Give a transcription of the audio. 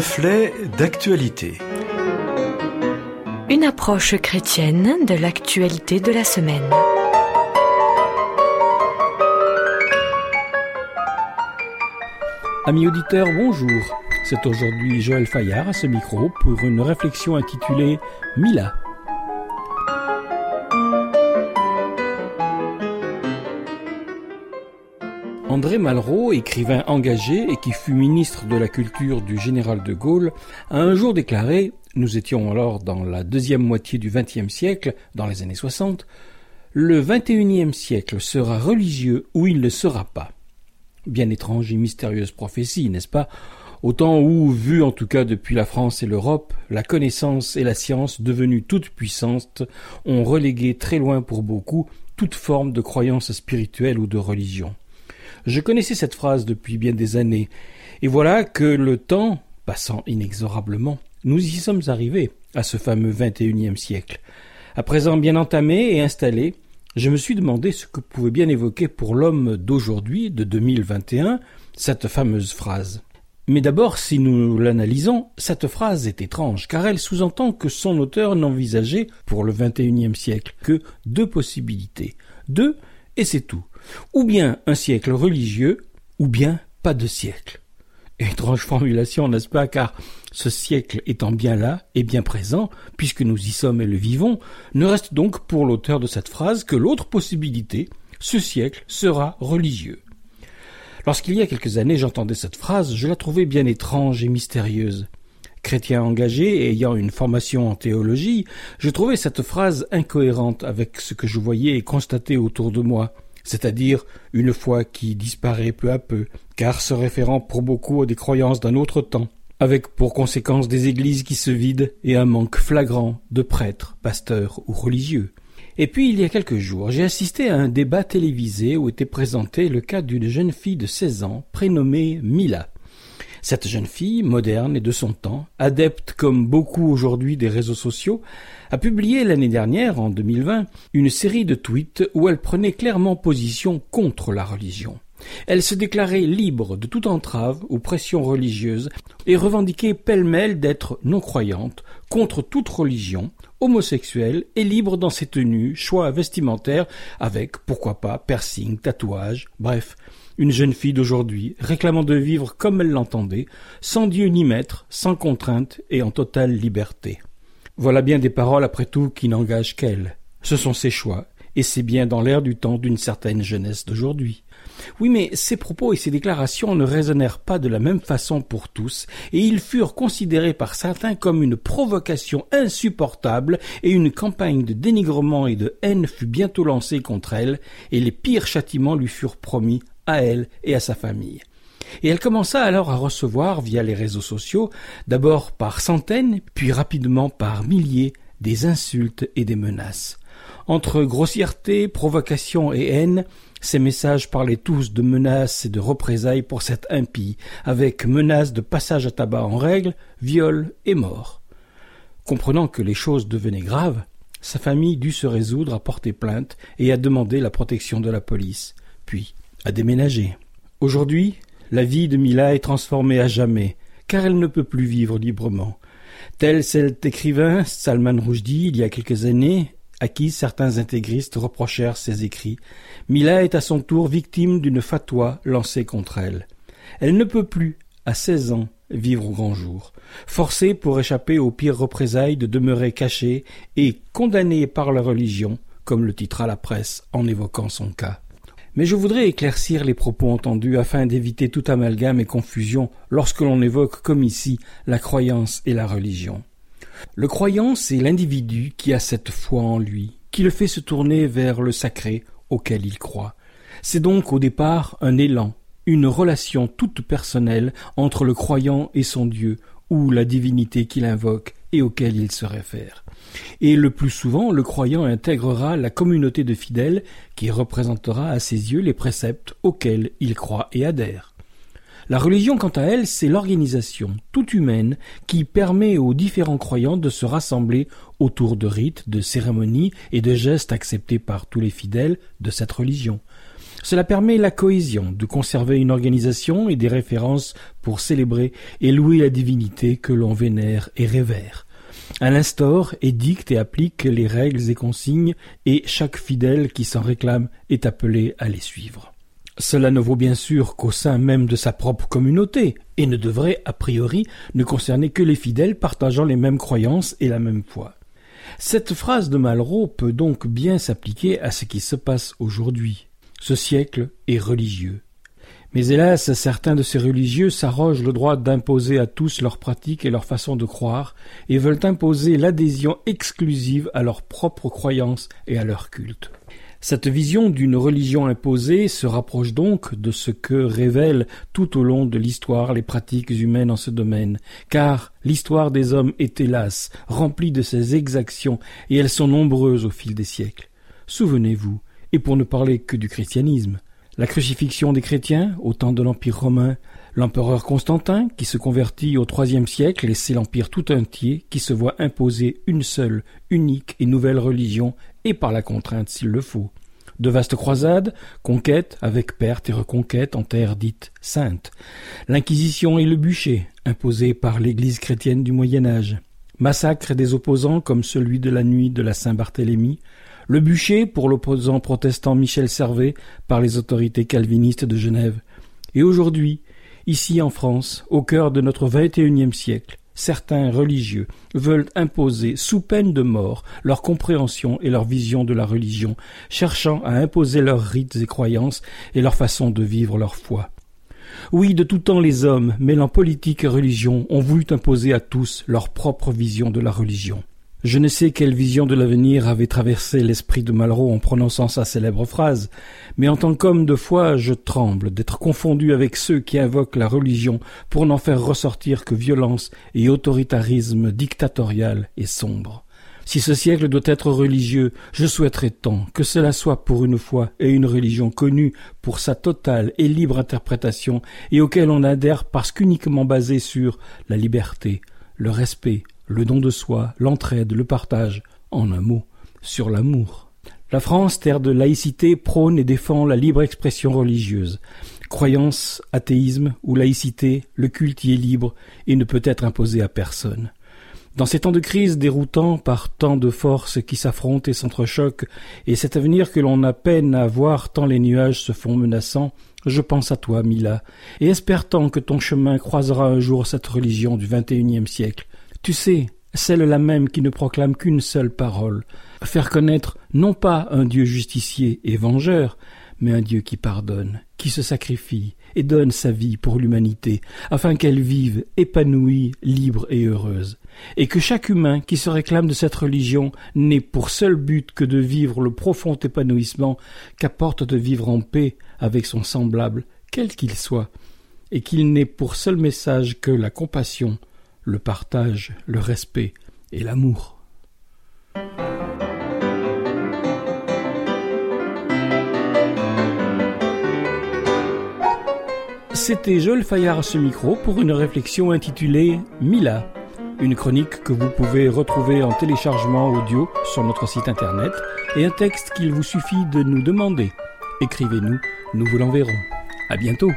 Reflet d'actualité. Une approche chrétienne de l'actualité de la semaine. Amis auditeurs, bonjour. C'est aujourd'hui Joël Fayard à ce micro pour une réflexion intitulée Mila. André Malraux, écrivain engagé et qui fut ministre de la Culture du général de Gaulle, a un jour déclaré, nous étions alors dans la deuxième moitié du XXe siècle, dans les années 60, le XXIe siècle sera religieux ou il ne sera pas. Bien étrange et mystérieuse prophétie, n'est-ce pas? Au temps où, vu en tout cas depuis la France et l'Europe, la connaissance et la science, devenues toutes puissantes, ont relégué très loin pour beaucoup toute forme de croyance spirituelle ou de religion. Je connaissais cette phrase depuis bien des années, et voilà que le temps, passant inexorablement, nous y sommes arrivés, à ce fameux XXIe siècle. À présent bien entamé et installé, je me suis demandé ce que pouvait bien évoquer pour l'homme d'aujourd'hui, de 2021, cette fameuse phrase. Mais d'abord, si nous l'analysons, cette phrase est étrange, car elle sous-entend que son auteur n'envisageait, pour le XXIe siècle, que deux possibilités. Deux, et c'est tout. Ou bien un siècle religieux, ou bien pas de siècle. Étrange formulation, n'est-ce pas, car ce siècle étant bien là et bien présent, puisque nous y sommes et le vivons, ne reste donc pour l'auteur de cette phrase que l'autre possibilité, ce siècle sera religieux. Lorsqu'il y a quelques années j'entendais cette phrase, je la trouvais bien étrange et mystérieuse. Chrétien engagé et ayant une formation en théologie, je trouvais cette phrase incohérente avec ce que je voyais et constatais autour de moi c'est-à-dire une foi qui disparaît peu à peu, car se référant pour beaucoup à des croyances d'un autre temps, avec pour conséquence des églises qui se vident et un manque flagrant de prêtres, pasteurs ou religieux. Et puis, il y a quelques jours, j'ai assisté à un débat télévisé où était présenté le cas d'une jeune fille de 16 ans prénommée Mila. Cette jeune fille, moderne et de son temps, adepte comme beaucoup aujourd'hui des réseaux sociaux, a publié l'année dernière, en 2020, une série de tweets où elle prenait clairement position contre la religion. Elle se déclarait libre de toute entrave ou pression religieuse et revendiquait pêle-mêle d'être non-croyante, contre toute religion, homosexuelle et libre dans ses tenues, choix vestimentaires, avec, pourquoi pas, piercing, tatouage, bref, une jeune fille d'aujourd'hui, réclamant de vivre comme elle l'entendait, sans Dieu ni maître, sans contrainte et en totale liberté. Voilà bien des paroles après tout qui n'engagent qu'elle. Ce sont ses choix, et c'est bien dans l'air du temps d'une certaine jeunesse d'aujourd'hui. Oui, mais ces propos et ces déclarations ne résonnèrent pas de la même façon pour tous, et ils furent considérés par certains comme une provocation insupportable, et une campagne de dénigrement et de haine fut bientôt lancée contre elle, et les pires châtiments lui furent promis à elle et à sa famille. Et elle commença alors à recevoir, via les réseaux sociaux, d'abord par centaines, puis rapidement par milliers, des insultes et des menaces. Entre grossièreté, provocation et haine, ces messages parlaient tous de menaces et de représailles pour cette impie, avec menaces de passage à tabac en règle, viol et mort. Comprenant que les choses devenaient graves, sa famille dut se résoudre à porter plainte et à demander la protection de la police. Puis, à déménager. Aujourd'hui, la vie de Mila est transformée à jamais, car elle ne peut plus vivre librement. Tel cet écrivain, Salman Rushdie, il y a quelques années, à qui certains intégristes reprochèrent ses écrits, Mila est à son tour victime d'une fatwa lancée contre elle. Elle ne peut plus, à seize ans, vivre au grand jour, forcée pour échapper aux pires représailles de demeurer cachée et condamnée par la religion, comme le titra la presse en évoquant son cas. Mais je voudrais éclaircir les propos entendus afin d'éviter tout amalgame et confusion lorsque l'on évoque comme ici la croyance et la religion. Le croyant, c'est l'individu qui a cette foi en lui, qui le fait se tourner vers le sacré auquel il croit. C'est donc au départ un élan, une relation toute personnelle entre le croyant et son Dieu, ou la divinité qu'il invoque et auquel il se réfère. Et le plus souvent, le croyant intégrera la communauté de fidèles qui représentera à ses yeux les préceptes auxquels il croit et adhère. La religion, quant à elle, c'est l'organisation toute humaine qui permet aux différents croyants de se rassembler autour de rites, de cérémonies et de gestes acceptés par tous les fidèles de cette religion. Cela permet la cohésion, de conserver une organisation et des références pour célébrer et louer la divinité que l'on vénère et révère. Elle instaure, édicte et applique les règles et consignes, et chaque fidèle qui s'en réclame est appelé à les suivre. Cela ne vaut bien sûr qu'au sein même de sa propre communauté, et ne devrait, a priori, ne concerner que les fidèles partageant les mêmes croyances et la même foi. Cette phrase de Malraux peut donc bien s'appliquer à ce qui se passe aujourd'hui. Ce siècle est religieux. Mais hélas, certains de ces religieux s'arrogent le droit d'imposer à tous leurs pratiques et leur façon de croire, et veulent imposer l'adhésion exclusive à leurs propres croyances et à leur culte. Cette vision d'une religion imposée se rapproche donc de ce que révèlent tout au long de l'histoire les pratiques humaines en ce domaine, car l'histoire des hommes est hélas remplie de ces exactions, et elles sont nombreuses au fil des siècles. Souvenez-vous, et pour ne parler que du christianisme, la crucifixion des chrétiens au temps de l'Empire romain, l'empereur Constantin qui se convertit au troisième siècle et c'est l'Empire tout entier qui se voit imposer une seule, unique et nouvelle religion et par la contrainte s'il le faut. De vastes croisades, conquêtes avec perte et reconquête en terre dite sainte. L'Inquisition et le bûcher, imposés par l'Église chrétienne du Moyen Âge. Massacres des opposants comme celui de la nuit de la Saint-Barthélemy, le bûcher pour l'opposant protestant Michel Servet par les autorités calvinistes de Genève. Et aujourd'hui, ici en France, au cœur de notre XXIe siècle, certains religieux veulent imposer, sous peine de mort, leur compréhension et leur vision de la religion, cherchant à imposer leurs rites et croyances et leur façon de vivre leur foi. Oui, de tout temps les hommes, mêlant politique et religion, ont voulu imposer à tous leur propre vision de la religion. Je ne sais quelle vision de l'avenir avait traversé l'esprit de Malraux en prononçant sa célèbre phrase, mais en tant qu'homme de foi, je tremble d'être confondu avec ceux qui invoquent la religion pour n'en faire ressortir que violence et autoritarisme dictatorial et sombre. Si ce siècle doit être religieux, je souhaiterais tant que cela soit pour une foi et une religion connue pour sa totale et libre interprétation et auquel on adhère parce qu'uniquement basée sur la liberté, le respect, le don de soi, l'entraide, le partage, en un mot, sur l'amour. La France, terre de laïcité, prône et défend la libre expression religieuse. Croyance, athéisme ou laïcité, le culte y est libre et ne peut être imposé à personne. Dans ces temps de crise déroutants par tant de forces qui s'affrontent et s'entrechoquent, et cet avenir que l'on a peine à voir tant les nuages se font menaçants, je pense à toi, Mila, et espère tant que ton chemin croisera un jour cette religion du XXIe siècle, tu sais, celle-là même qui ne proclame qu'une seule parole, faire connaître non pas un Dieu justicier et vengeur, mais un Dieu qui pardonne, qui se sacrifie et donne sa vie pour l'humanité, afin qu'elle vive épanouie, libre et heureuse, et que chaque humain qui se réclame de cette religion n'ait pour seul but que de vivre le profond épanouissement qu'apporte de vivre en paix avec son semblable, quel qu'il soit, et qu'il n'ait pour seul message que la compassion, le partage, le respect et l'amour. C'était Joël Fayard à ce micro pour une réflexion intitulée Mila, une chronique que vous pouvez retrouver en téléchargement audio sur notre site internet et un texte qu'il vous suffit de nous demander. Écrivez-nous, nous vous l'enverrons. À bientôt.